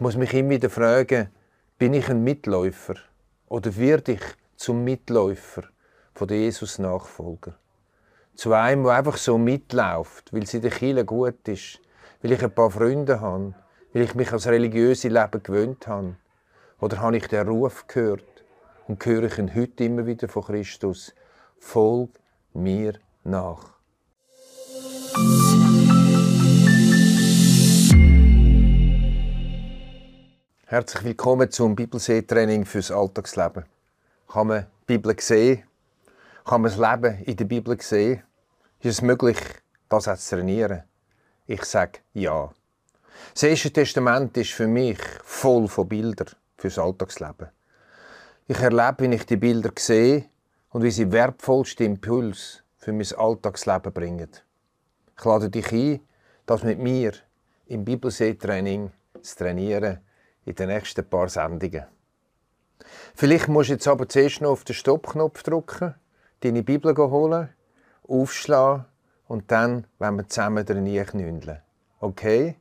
Ich muss mich immer wieder fragen, bin ich ein Mitläufer oder werde ich zum Mitläufer von Jesus-Nachfolger? Zu einem, der einfach so mitläuft, weil es in der Kirche gut ist, weil ich ein paar Freunde habe, weil ich mich als religiöse Leben gewöhnt habe? Oder habe ich den Ruf gehört und höre ich ihn heute immer wieder von Christus? Folg mir nach. Herzlich willkommen zum Bibelsee-Training fürs Alltagsleben. Kann man die Bibel sehen? Kann man das Leben in der Bibel sehen? Ist es möglich, das auch zu trainieren? Ich sage ja. Das Erste Testament ist für mich voll von Bildern fürs Alltagsleben. Ich erlebe, wie ich die Bilder sehe und wie sie wertvollste Impuls für mein Alltagsleben bringen. Ich lade dich ein, das mit mir im Bibelsee-Training zu trainieren in den nächsten paar Sendungen. Vielleicht musst du jetzt aber zuerst noch auf den Stoppknopf drücken, deine Bibel holen, aufschlagen und dann wenn wir zusammen drin knündeln. Okay?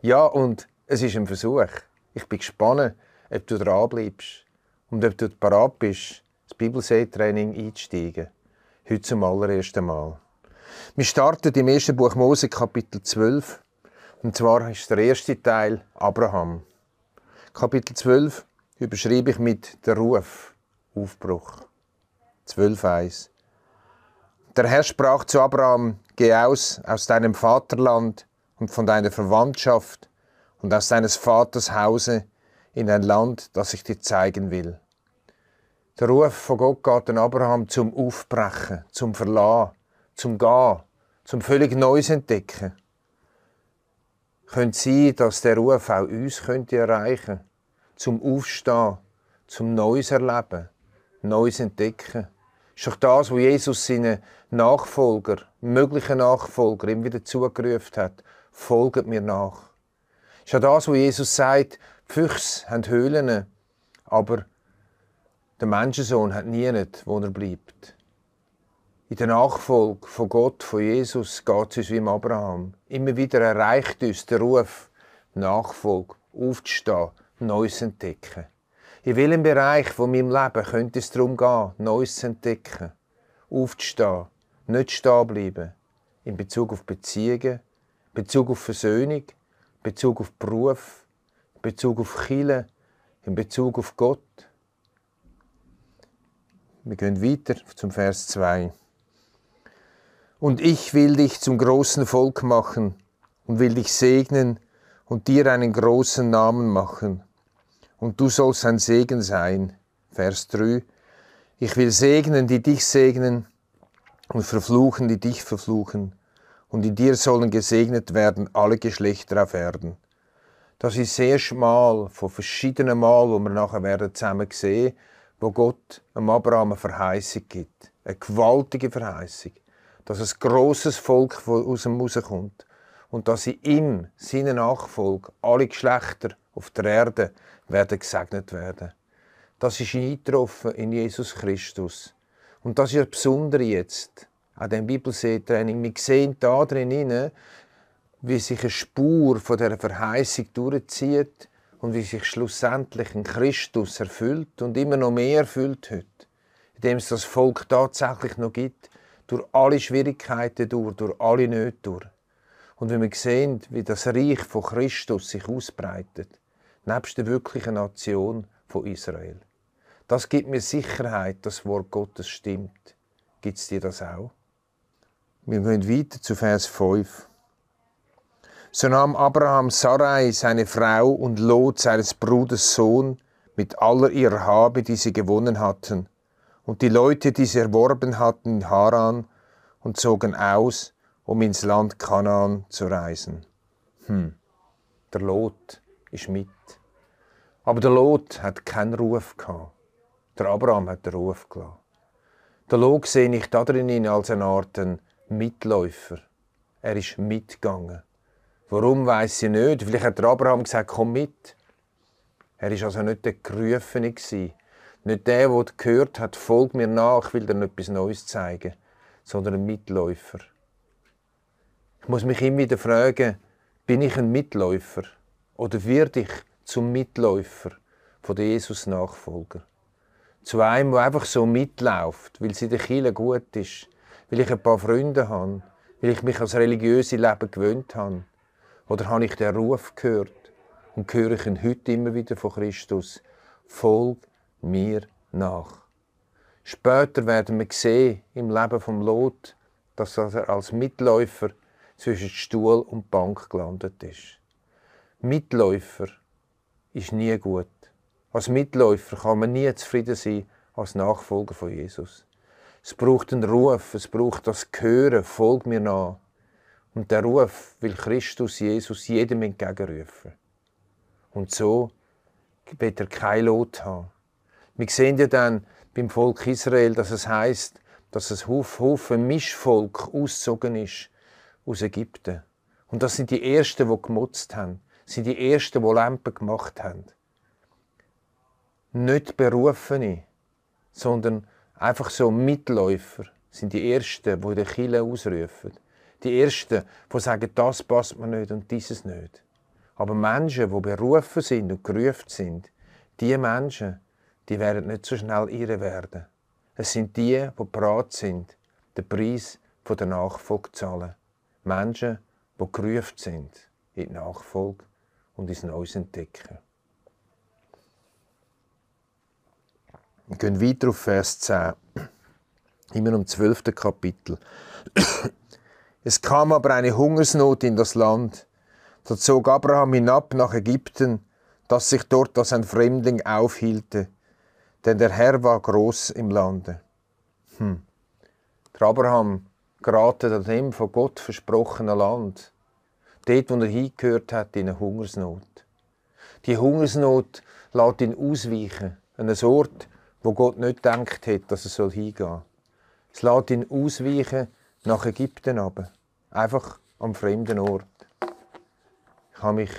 Ja, und es ist ein Versuch. Ich bin gespannt, ob du dranbleibst und ob du bereit bist, das Bibelsee-Training einzusteigen. Heute zum allerersten Mal. Wir starten im ersten Buch Mose, Kapitel 12. Und zwar ist der erste Teil Abraham. Kapitel 12 überschreibe ich mit der Ruf, Aufbruch. 12,1 Der Herr sprach zu Abraham, geh aus aus deinem Vaterland und von deiner Verwandtschaft und aus deines Vaters Hause in ein Land, das ich dir zeigen will. Der Ruf von Gott geht an Abraham zum Aufbrechen, zum Verlassen, zum Gehen, zum völlig Neues entdecken. Könnte sein, dass der Ruf auch uns könnte erreichen zum Aufstehen, zum Neues erleben, Neues entdecken. Ist doch das, was Jesus seinen Nachfolger, möglichen Nachfolger, ihm wieder zugerufen hat. Folgt mir nach. Ist ja das, was Jesus sagt, Füchse haben Höhlen, aber der Menschensohn hat nie nicht, wo er bleibt. In der Nachfolge von Gott, von Jesus, geht es uns wie im Abraham. Immer wieder erreicht uns der Ruf, Nachfolge, aufzustehen, Neues entdecken. In welchem Bereich von meinem Leben könnte es darum gehen, Neues zu entdecken, aufzustehen, nicht stehen bleiben, in Bezug auf Beziehungen, in Bezug auf Versöhnung, in Bezug auf Beruf, in Bezug auf Chile, in Bezug auf Gott. Wir gehen weiter zum Vers 2. Und ich will dich zum großen Volk machen und will dich segnen und dir einen großen Namen machen und du sollst ein Segen sein. Vers 3. Ich will segnen, die dich segnen, und verfluchen, die dich verfluchen. Und in dir sollen gesegnet werden alle Geschlechter auf Erden. Das ist sehr schmal, von verschiedenen Mal, wo wir nachher werden zusammen sehen, wo Gott am Abraham eine Verheißung gibt. Eine gewaltige Verheißung. Dass ein grosses Volk aus ihm rauskommt. Und dass in ihm, seine Nachfolge, alle Geschlechter auf der Erde werden gesegnet werden. Das ist eingetroffen in Jesus Christus. Und das ist das Besondere jetzt an dem Bibelsee-Training. Wir sehen da drin, wie sich eine Spur von der Verheißung durchzieht und wie sich schlussendlich ein Christus erfüllt und immer noch mehr erfüllt heute, indem es das Volk tatsächlich noch gibt, durch alle Schwierigkeiten durch, durch alle Nöte durch. Und wenn wir sehen, wie das Reich von Christus sich ausbreitet, nebst der wirklichen Nation von Israel. Das gibt mir Sicherheit, das Wort Gottes stimmt. Gibt es dir das auch? Wir gehen weiter zu Vers 5. So nahm Abraham Sarai, seine Frau, und Lot, seines Bruders Sohn, mit aller ihrer Habe, die sie gewonnen hatten, und die Leute, die sie erworben hatten in Haran, und zogen aus, um ins Land Kanaan zu reisen. Hm, der Lot ist mit. Aber der Lot hat keinen Ruf gehabt. Der Abraham hat den Ruf gelassen. Der Lot sehe ich darin als eine Art Mitläufer. Er ist mitgegangen. Warum weiß ich nicht? Vielleicht hat der Abraham gesagt, komm mit. Er ist also nicht der Gerufene Nicht der, der gehört hat, folg mir nach, ich will dir etwas Neues zeigen, sondern ein Mitläufer. Ich muss mich immer wieder fragen, bin ich ein Mitläufer? Oder werde ich zum Mitläufer von Jesus-Nachfolger. Zu einem, der einfach so mitläuft, weil sie der Kirche gut ist, weil ich ein paar Freunde habe, weil ich mich als religiöse Leben gewöhnt habe. Oder habe ich den Ruf gehört und höre ich ihn heute immer wieder von Christus? Folg mir nach. Später werden wir sehen im Leben vom Lot, dass er als Mitläufer zwischen Stuhl und Bank gelandet ist. Mitläufer ist nie gut. Als Mitläufer kann man nie zufrieden sein als Nachfolger von Jesus. Es braucht einen Ruf, es braucht das Gehören, folg mir nach. Und der Ruf will Christus Jesus jedem entgegenrufen. Und so wird er kein Lot haben. Wir sehen ja dann beim Volk Israel, dass es heißt, dass es Haufen Mischvolk ausgezogen ist aus Ägypten. Und das sind die Ersten, die gemutzt haben. Das sind die Ersten, die Lampen gemacht haben. Nicht Berufene, sondern einfach so Mitläufer sind die Ersten, die den Kille ausrufen. Die Ersten, die sagen, das passt mir nicht und dieses nicht. Aber Menschen, die berufen sind und gerufen sind, die Menschen, die werden nicht so schnell irre werden. Es sind die, die bereit sind, den Preis der Nachfolge zu zahlen. Menschen, die gerufen sind in die Nachfolge und ins Neues entdecken. Wir gehen weiter auf Vers 10, immer im 12. Kapitel. Es kam aber eine Hungersnot in das Land. Da zog Abraham hinab nach Ägypten, das sich dort als ein Fremdling aufhielte, denn der Herr war groß im Lande. Hm. Der Abraham geraten an dem von Gott versprochenen Land, dort, wo er hingehört hat, in eine Hungersnot. Die Hungersnot lässt ihn ausweichen, an einen Ort, wo Gott nicht gedacht hat, dass er hingehen soll. Es lässt ihn ausweichen nach Ägypten aber einfach am fremden Ort. Ich habe mich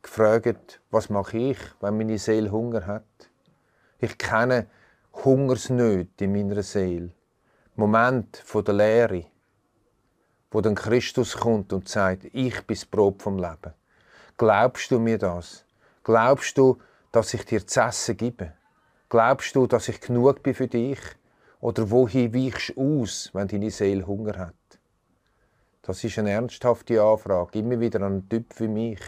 gefragt, was mache ich, wenn meine Seele Hunger hat? Ich kenne Hungersnöte in meiner Seele. Moment der Lehre, wo dann Christus kommt und sagt, ich bin das Brot vom Leben. Glaubst du mir das? Glaubst du, dass ich dir zu essen gebe? Glaubst du, dass ich genug bin für dich? Oder wohin weichst du aus, wenn deine Seele Hunger hat? Das ist eine ernsthafte Anfrage, immer wieder an einen Typ wie mich,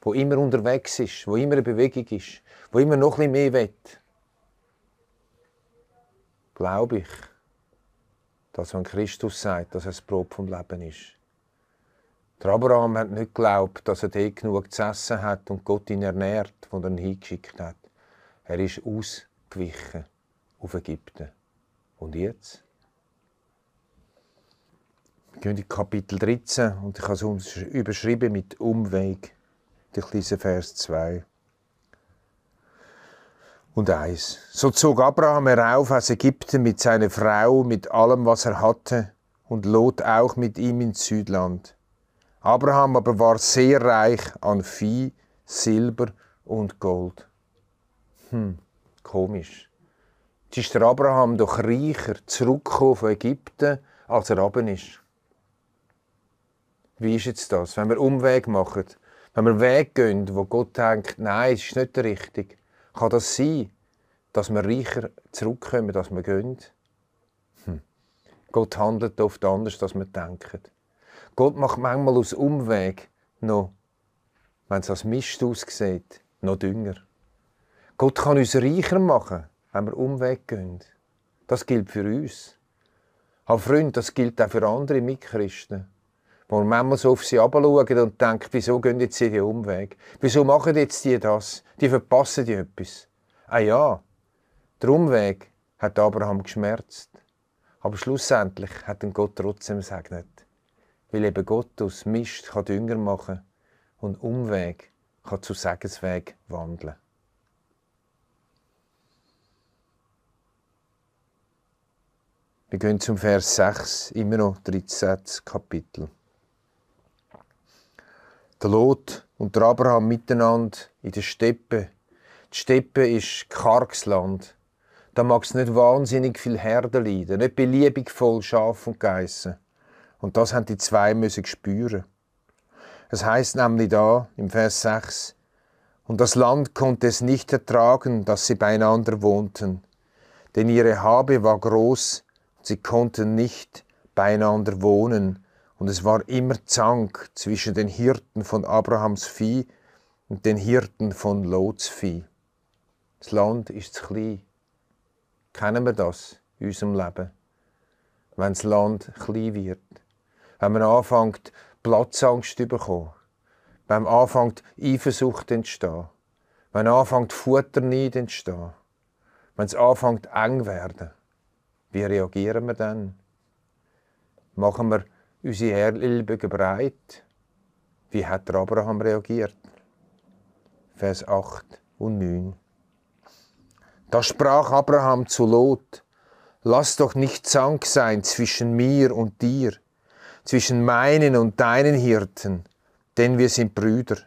wo immer unterwegs ist, wo immer eine Bewegung ist, wo immer noch ein bisschen mehr will glaube ich, dass wenn Christus sagt, dass er das Brot vom Leben ist. Der Abraham hat nicht geglaubt, dass er dort genug zu essen hat und Gott ihn ernährt, von er ihn hingeschickt hat. Er ist ausgewichen auf Ägypten. Und jetzt? Wir gehen in Kapitel 13 und ich habe es überschrieben mit Umweg. Ich lese Vers 2 und eins. So zog Abraham herauf aus Ägypten mit seiner Frau, mit allem, was er hatte, und Lot auch mit ihm ins Südland. Abraham aber war sehr reich an Vieh, Silber und Gold. Hm, komisch. Jetzt ist der Abraham doch reicher zurückgekommen von Ägypten, als er runter ist. Wie ist jetzt das? Wenn wir Umweg machen, wenn wir Weg gehen, wo Gott denkt, nein, es ist nicht der richtige, kann das sein, dass wir reicher zurückkommen, als wir gehen? Hm. Gott handelt oft anders, als wir denken. Gott macht manchmal aus Umweg noch, wenn es als Mist aussieht, noch dünger. Gott kann uns reicher machen, wenn wir Umweg gehen. Das gilt für uns. Aber Freund, das gilt auch für andere Mitchristen. Wo wir manchmal so auf sie herabschauen und denken, wieso gehen jetzt sie den Umweg? Wieso machen jetzt die das? Die verpassen die etwas. Ah ja, der Umweg hat Abraham geschmerzt. Aber schlussendlich hat ihn Gott trotzdem gesegnet. Weil eben Gott aus Mist kann Dünger machen und Umweg kann zu Segensweg wandeln. Wir gehen zum Vers 6, immer noch 13. Kapitel der Lot und der Abraham miteinander in der Steppe. Die Steppe ist karges Land. Da mag es nicht wahnsinnig viel Herde leiden, nicht beliebig voll Schaf und Geissen. Und das haben die zwei müssen spüren. Es heißt nämlich da im Vers 6, und das Land konnte es nicht ertragen, dass sie beieinander wohnten, denn ihre Habe war groß, und sie konnten nicht beieinander wohnen, und es war immer Zank zwischen den Hirten von Abrahams Vieh und den Hirten von Lots Vieh. Das Land ist zu klein. Kennen wir das in unserem Leben? Wenn das Land klein wird. Wenn man anfängt, Platzangst zu bekommen wenn anfängt Eifersucht entstehen, wenn anfängt Futterneid entstehen, wenn es anfängt eng werden, wie reagieren wir dann? Machen wir unsere Ellbogen breit? Wie hat der Abraham reagiert? Vers 8 und 9. Da sprach Abraham zu Lot, lass doch nicht Zank sein zwischen mir und dir, zwischen meinen und deinen Hirten, denn wir sind Brüder.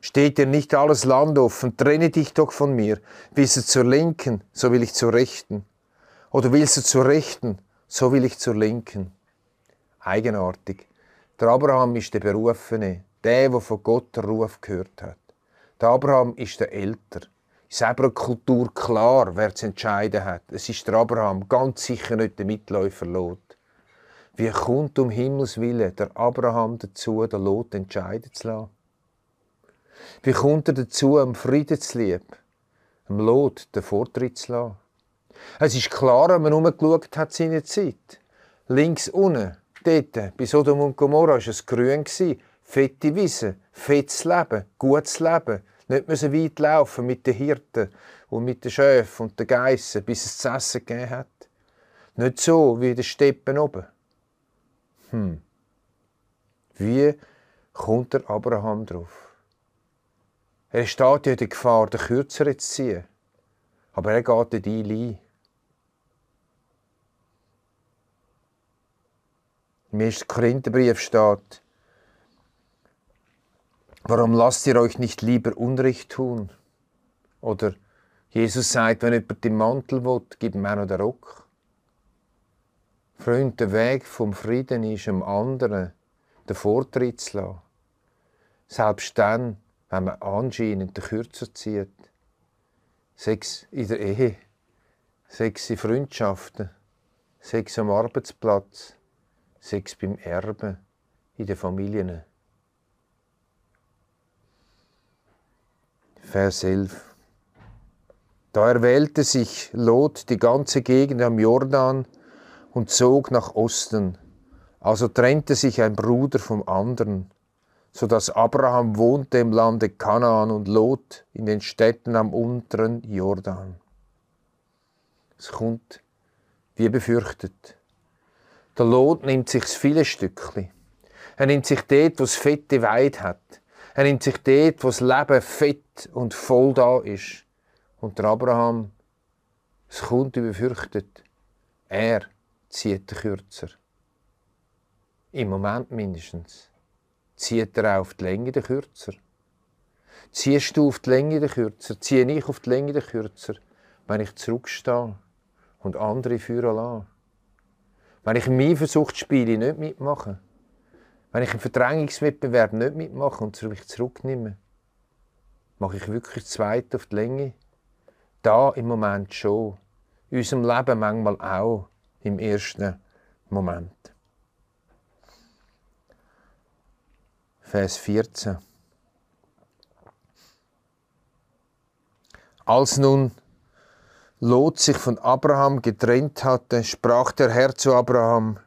Steht dir nicht alles Land offen, trenne dich doch von mir. Willst du zur Linken, so will ich zur Rechten. Oder willst du zur Rechten, so will ich zur Linken. Eigenartig. Der Abraham ist der Berufene, der, der von Gott den Ruf gehört hat. Der Abraham ist der Älter. In seiner Kultur klar, wer zu entscheiden hat. Es ist der Abraham, ganz sicher nicht der Mitläufer Lot. Wie kommt um Himmels Willen der Abraham dazu, den Lot entscheiden zu lassen? Wie kommt er dazu, am Frieden zu lieben, am Lot den Vortritt zu lassen? Es ist klar, wenn man umgeschaut hat seine Zeit. Links unten, dort, bei Sodom und Gomorra, war es grün. Fette Wiese, fettes Leben, gutes Leben. Nicht müssen weit laufen mit den Hirten und mit den Schöfen und den Geissen, bis es zu essen gegeben hat. Nicht so wie in den Steppen oben. Hm. Wie kommt der Abraham drauf? Er steht ja in der Gefahr, den Kürzeren zu ziehen. Aber er geht Deal ein. Im 1. Korintherbrief steht, Warum lasst ihr euch nicht lieber Unrecht tun? Oder Jesus sagt, wenn jemand den Mantel will, gib ihm auch noch den Rock. Freund, der Weg vom Frieden ist, dem anderen den Vortritt zu lassen. Selbst dann, wenn man anscheinend den Kürzer zieht. Sechs in der Ehe, sechs in Freundschaften, sechs am Arbeitsplatz, sechs beim Erben in den Familien. Vers 11. Da erwählte sich Lot die ganze Gegend am Jordan, und zog nach Osten. Also trennte sich ein Bruder vom anderen, so dass Abraham wohnte im Lande Kanaan und Lot in den Städten am unteren Jordan. Es kommt wie befürchtet. Der Lot nimmt sich viele Stückchen. Er nimmt sich dort, wo es fette Weid hat. Er nimmt sich dort, wo das Leben fett und voll da ist. Und der Abraham, es kommt wie befürchtet. Er zieht er kürzer. Im Moment mindestens. Zieht er auch auf die Länge der kürzer. Ziehst du auf die Länge der kürzer, ziehe ich auf die Länge der kürzer, wenn ich zurückstehe und andere führen lasse. Wenn ich im Eifersuchtsspiele nicht mitmache. Wenn ich im Verdrängungswettbewerb nicht mitmache und mich zurücknehme. Mache ich wirklich zweit auf die Länge? Da im Moment schon. In unserem Leben manchmal auch im ersten Moment. Vers 14. Als nun Lot sich von Abraham getrennt hatte, sprach der Herr zu Abraham,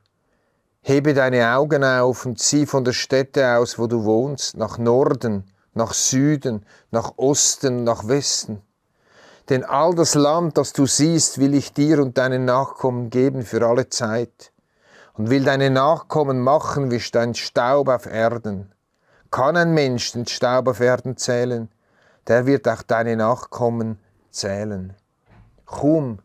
Hebe deine Augen auf und sieh von der Stätte aus, wo du wohnst, nach Norden, nach Süden, nach Osten, nach Westen. Denn all das Land, das du siehst, will ich dir und deinen Nachkommen geben für alle Zeit und will deine Nachkommen machen wie dein Staub auf Erden. Kann ein Mensch den Staub auf Erden zählen, der wird auch deine Nachkommen zählen. Kaum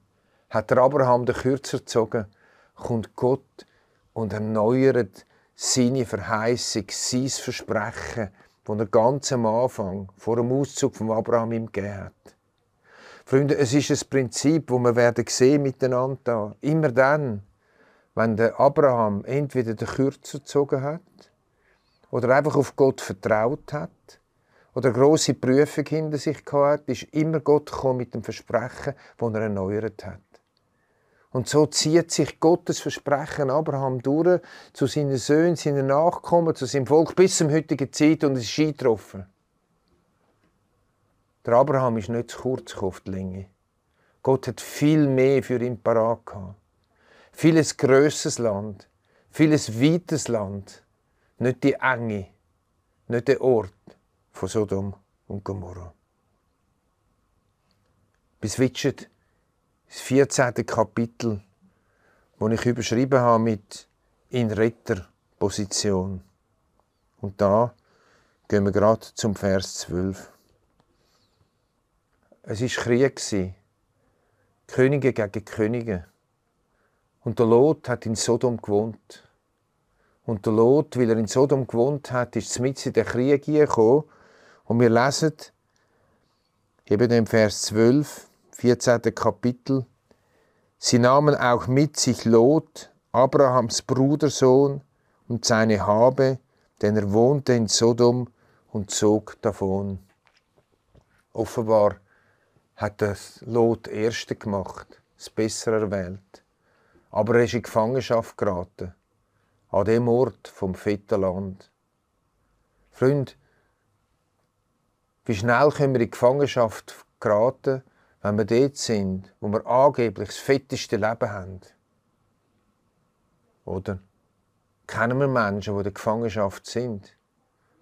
hat der Abraham den Kürzer gezogen, kommt Gott und erneuert seine Verheißung, sein Versprechen, das er ganz am Anfang, vor dem Auszug von Abraham ihm gegeben hat. Freunde, es ist ein Prinzip, wo wir werden sehen miteinander. Immer dann, wenn der Abraham entweder den Kürzer gezogen hat oder einfach auf Gott vertraut hat oder große Prüfung hinter sich gehabt, ist immer Gott gekommen mit dem Versprechen, das er erneuert hat. Und so zieht sich Gottes Versprechen Abraham durch zu seinen Söhnen, seinen Nachkommen, zu seinem Volk bis zum heutigen Zeit und es ist eingetroffen. Der Abraham ist nicht zu kurz auf die Länge. Gott hat viel mehr für ihn parat gehabt. Vieles grösseres Land, vieles weites Land, nicht die Enge, nicht der Ort von Sodom und Gomorra. Bis Witschet, das 14. Kapitel, wo ich überschrieben habe mit in Retterposition. Und da gehen wir gerade zum Vers 12. Es war Krieg. Könige gegen Könige. Und der Lot hat in Sodom gewohnt. Und der Lot, weil er in Sodom gewohnt hat, ist mit in den Krieg gekommen. Und wir lesen eben im Vers 12, 14. Kapitel, Sie nahmen auch mit sich Lot, Abrahams Brudersohn, und seine Habe, denn er wohnte in Sodom und zog davon. Offenbar hat das Lot Erste gemacht, das Bessere erwählt. Aber er ist in Gefangenschaft geraten, an dem Ort vom fetten Land. Freund, wie schnell können wir in Gefangenschaft geraten, wenn wir dort sind, wo wir angeblich das fetteste Leben haben? Oder kennen wir Menschen, die in der Gefangenschaft sind?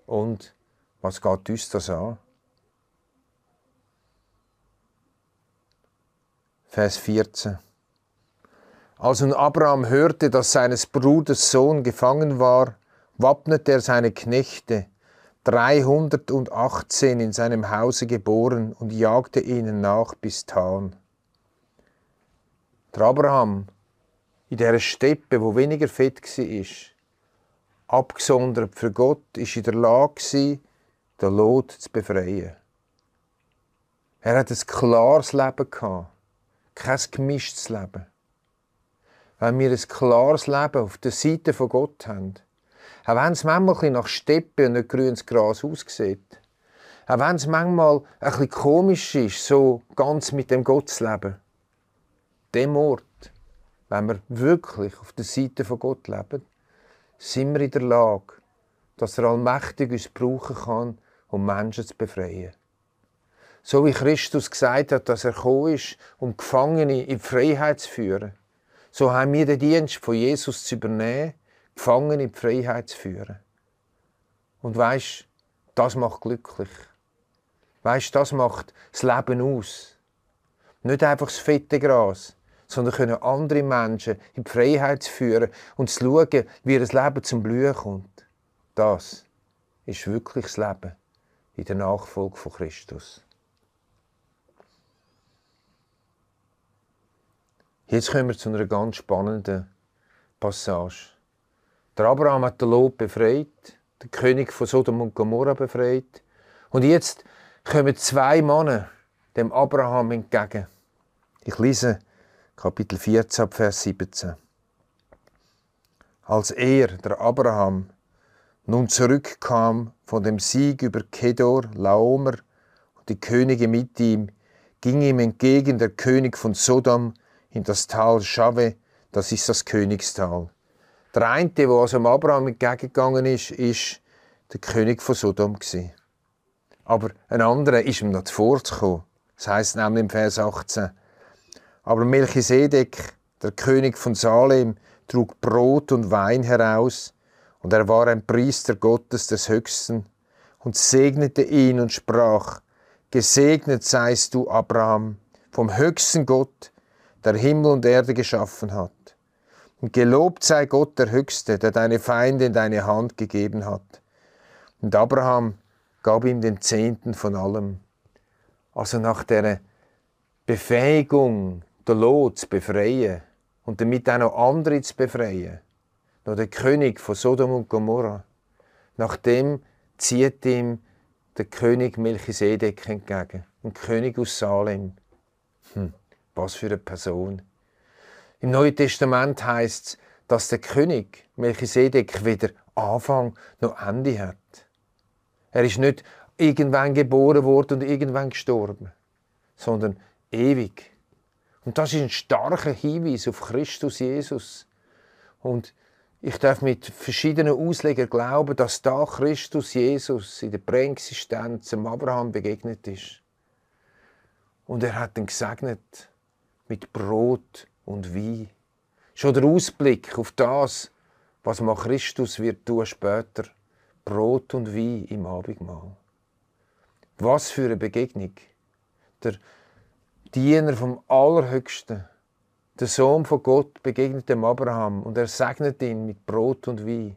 Und was geht uns das an? Vers 14. Als nun Abraham hörte, dass seines Bruders Sohn gefangen war, wappnete er seine Knechte, dreihundertachtzehn in seinem Hause geboren, und jagte ihnen nach bis Tan. Der Abraham, in der Steppe, wo weniger fett war, abgesondert für Gott, ist in der Lage, den Lot zu befreien. Er hat ein klares Leben gehabt kein gemischtes Leben. Wenn wir ein klares Leben auf der Seite von Gott haben, auch wenn es manchmal ein nach Steppe und nicht grünes Gras aussieht, auch wenn es manchmal ein komisch ist, so ganz mit dem Gott zu leben, dem Ort, wenn wir wirklich auf der Seite von Gott leben, sind wir in der Lage, dass er allmächtig uns brauchen kann, um Menschen zu befreien. So wie Christus gesagt hat, dass er gekommen ist, um Gefangene in Freiheit zu führen. So haben wir den Dienst von Jesus zu übernehmen, Gefangene in Freiheit zu führen. Und weißt, das macht glücklich. Weißt, das macht das Leben aus. Nicht einfach das fette Gras, sondern können andere Menschen in die Freiheit führen und zu schauen, wie ihr Leben zum Blühen kommt. Das ist wirklich das Leben in der Nachfolge von Christus. Jetzt kommen wir zu einer ganz spannenden Passage. Der Abraham hat den Lot befreit, der König von Sodom und Gomorra befreit. Und jetzt kommen zwei Männer dem Abraham entgegen. Ich lese Kapitel 14, Vers 17. Als er, der Abraham, nun zurückkam von dem Sieg über Kedor, Laomer und die Könige mit ihm, ging ihm entgegen der König von Sodom in das Tal Schave, das ist das Königstal. Der eine, der also Abraham entgegengegangen ist, ist der König von Sodom. Aber ein anderer ist ihm noch vorzukommen. Das heißt nämlich im Vers 18. Aber Melchisedek, der König von Salem, trug Brot und Wein heraus, und er war ein Priester Gottes des Höchsten, und segnete ihn und sprach, Gesegnet seist du, Abraham, vom höchsten Gott, der Himmel und Erde geschaffen hat. Und gelobt sei Gott der Höchste, der deine Feinde in deine Hand gegeben hat. Und Abraham gab ihm den Zehnten von allem. Also nach der Befähigung, der Lot zu befreien und damit auch noch andere zu befreien, noch der König von Sodom und Gomorra, nachdem zieht ihm der König Melchisedek entgegen, ein König aus Salem. Hm. Was für eine Person. Im Neuen Testament heißt es, dass der König Melchisedek weder Anfang noch Ende hat. Er ist nicht irgendwann geboren worden und irgendwann gestorben, sondern ewig. Und das ist ein starker Hinweis auf Christus Jesus. Und ich darf mit verschiedenen Auslegern glauben, dass da Christus Jesus in der Präexistenz dem Abraham begegnet ist. Und er hat ihn gesegnet mit Brot und Wein. Schon der Ausblick auf das, was mal Christus wird tun später. Brot und Wein im Abendmahl. Was für eine Begegnung. Der Diener vom Allerhöchsten, der Sohn von Gott, begegnet dem Abraham und er segnet ihn mit Brot und Wein.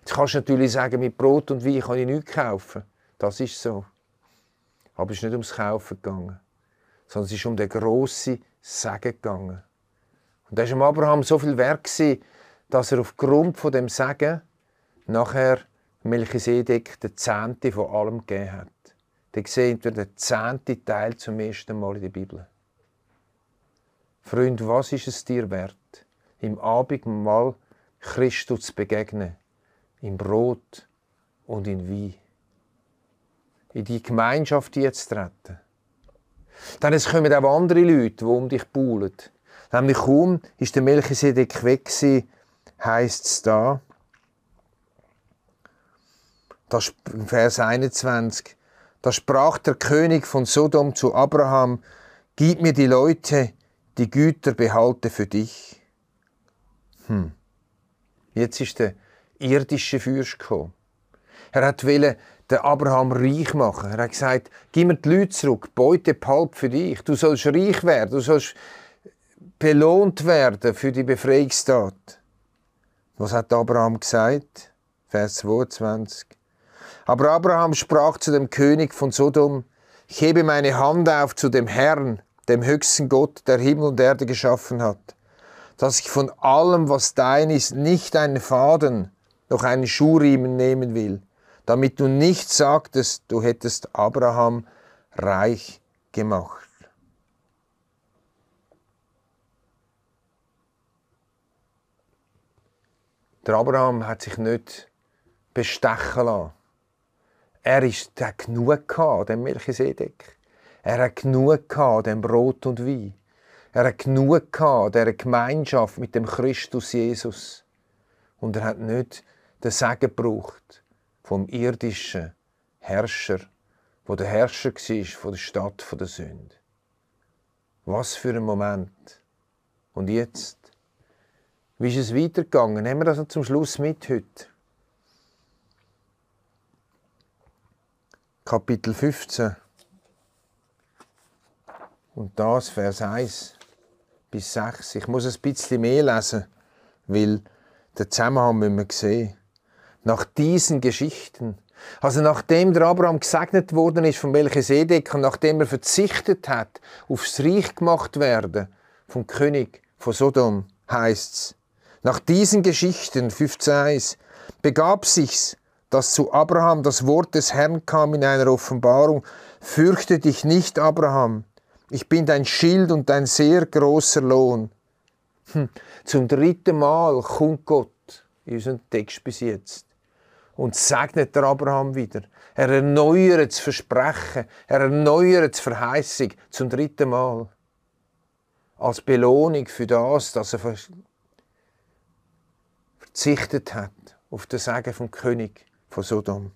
Jetzt kannst du natürlich sagen, mit Brot und Wein kann ich nichts kaufen. Das ist so. Aber es ist nicht ums Kaufen gegangen, sondern es ist um den grossen Segen gegangen. Und da war dem Abraham so viel wert, dass er aufgrund von dem Segen nachher Melchisedek den Zehnte von allem gegeben hat. Dann sehen wir den zehnten Teil zum ersten Mal in der Bibel. Freund, was ist es dir wert, im Abendmahl Christus zu begegnen, im Brot und in Wein? In die Gemeinschaft jetzt treten. Dann es kommen auch andere Leute, die um dich buhlen. Nämlich kaum ist der Melchisedek weg gewesen, heisst es da, das Vers 21, da sprach der König von Sodom zu Abraham, gib mir die Leute, die Güter behalte für dich. Hm. Jetzt ist der irdische Fürst gekommen. Er hat wollen den Abraham reich machen. Er hat gesagt, gib mir die Leute zurück, Beute behalte für dich. Du sollst reich werden, du sollst belohnt werden für die Befreiungstat. Was hat Abraham gesagt? Vers 22. Aber Abraham sprach zu dem König von Sodom, ich hebe meine Hand auf zu dem Herrn, dem höchsten Gott, der Himmel und Erde geschaffen hat, dass ich von allem, was dein ist, nicht einen Faden, noch einen Schuhriemen nehmen will, damit du nicht sagtest, du hättest Abraham reich gemacht. Der Abraham hat sich nicht bestechen lassen. Er ist, hat genug gehabt, dem Melchisedek. Er hat genug gehabt, dem Brot und Wein. Er hat genug gehabt, der Gemeinschaft mit dem Christus Jesus. Und er hat nicht den Segen gebraucht vom irdischen Herrscher, wo der Herrscher war von der Stadt der Sünde. Was für ein Moment. Und jetzt? Wie ist es weitergegangen? Nehmen wir das noch zum Schluss mit heute. Kapitel 15. Und das, Vers 1 bis 6. Ich muss ein bisschen mehr lesen, weil den Zusammenhang müssen wir sehen. Nach diesen Geschichten, also nachdem der Abraham gesegnet worden ist von Melchisedek und nachdem er verzichtet hat aufs Reich gemacht werden vom König von Sodom, heißt's. Nach diesen Geschichten, 15.1, begab sich's, dass zu Abraham das Wort des Herrn kam in einer Offenbarung, fürchte dich nicht, Abraham, ich bin dein Schild und dein sehr großer Lohn. Hm. Zum dritten Mal kommt Gott in unserem Text bis jetzt und segnet der Abraham wieder. Er erneuert das Versprechen, er erneuert die Verheißung zum dritten Mal. Als Belohnung für das, dass er verzichtet hat auf das Sagen vom König von Sodom.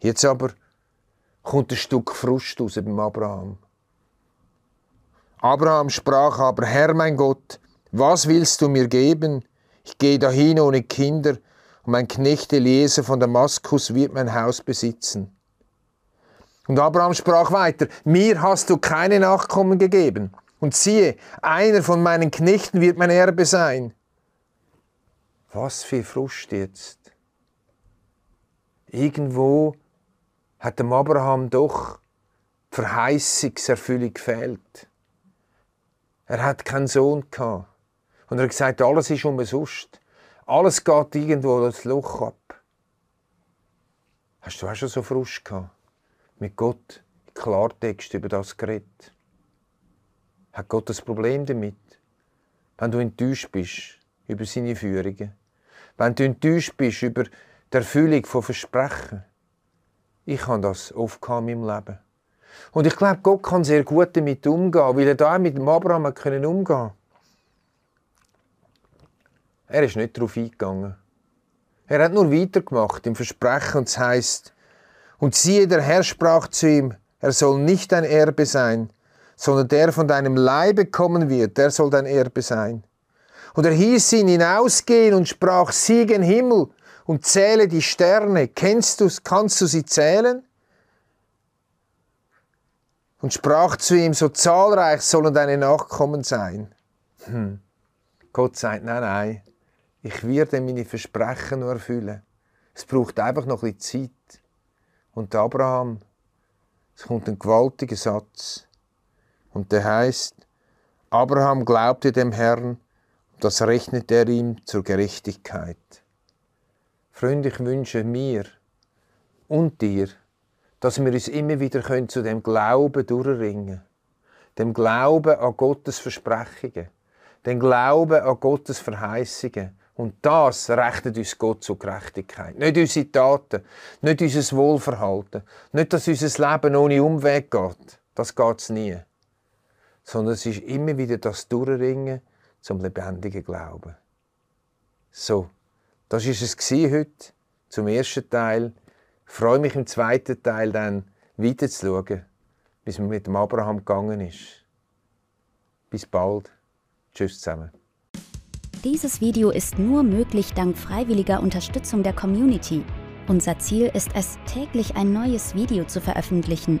Jetzt aber kommt ein Stück Frust aus beim Abraham. Abraham sprach aber, Herr mein Gott, was willst du mir geben? Ich gehe dahin ohne Kinder, und mein Knecht Eliezer von Damaskus wird mein Haus besitzen. Und Abraham sprach weiter, mir hast du keine Nachkommen gegeben, und siehe, einer von meinen Knechten wird mein Erbe sein. Was für Frust jetzt. Irgendwo hat dem Abraham doch die Verheißungserfüllung gefehlt. Er hat keinen Sohn gehabt. Und er hat gesagt, alles ist umsonst. Alles geht irgendwo das Loch ab. Hast du auch schon so Frust gehabt? Mit Gott Klartext über das geredet? Hat Gott das Problem damit? Wenn du enttäuscht bist über seine Führungen? Wenn du enttäuscht bist über die Erfüllung von Versprechen, Ich habe das oft in meinem Leben. Und ich glaube, Gott kann sehr gut damit umgehen, weil er da mit dem Abraham umgehen Er ist nicht darauf eingegangen. Er hat nur weitergemacht im Versprechen und es heißt, und siehe, der Herr sprach zu ihm, er soll nicht dein Erbe sein, sondern der von deinem Leibe kommen wird, der soll dein Erbe sein. Und er hieß ihn hinausgehen und sprach, sieh gen Himmel und zähle die Sterne. Kennst du, kannst du sie zählen? Und sprach zu ihm, so zahlreich sollen deine Nachkommen sein. Hm. Gott sagt, nein, nein, ich werde meine Versprechen nur erfüllen. Es braucht einfach noch ein bisschen Zeit. Und Abraham, es kommt ein gewaltiger Satz. Und der heißt, Abraham glaubte dem Herrn, das rechnet er ihm zur Gerechtigkeit. Freunde, ich wünsche mir und dir, dass wir uns immer wieder können zu dem Glauben durchringen dem Glauben an Gottes Versprechungen, dem Glauben an Gottes Verheißungen, und das rechnet uns Gott zur Gerechtigkeit. Nicht unsere Taten, nicht unser Wohlverhalten, nicht, dass unser Leben ohne Umweg geht. Das geht es nie. Sondern es ist immer wieder das Durchringen zum lebendigen Glauben. So, das war es heute zum ersten Teil. Ich freue mich im zweiten Teil dann weiterzuschauen, wie es mit dem Abraham gegangen ist. Bis bald. Tschüss zusammen. Dieses Video ist nur möglich dank freiwilliger Unterstützung der Community. Unser Ziel ist es, täglich ein neues Video zu veröffentlichen.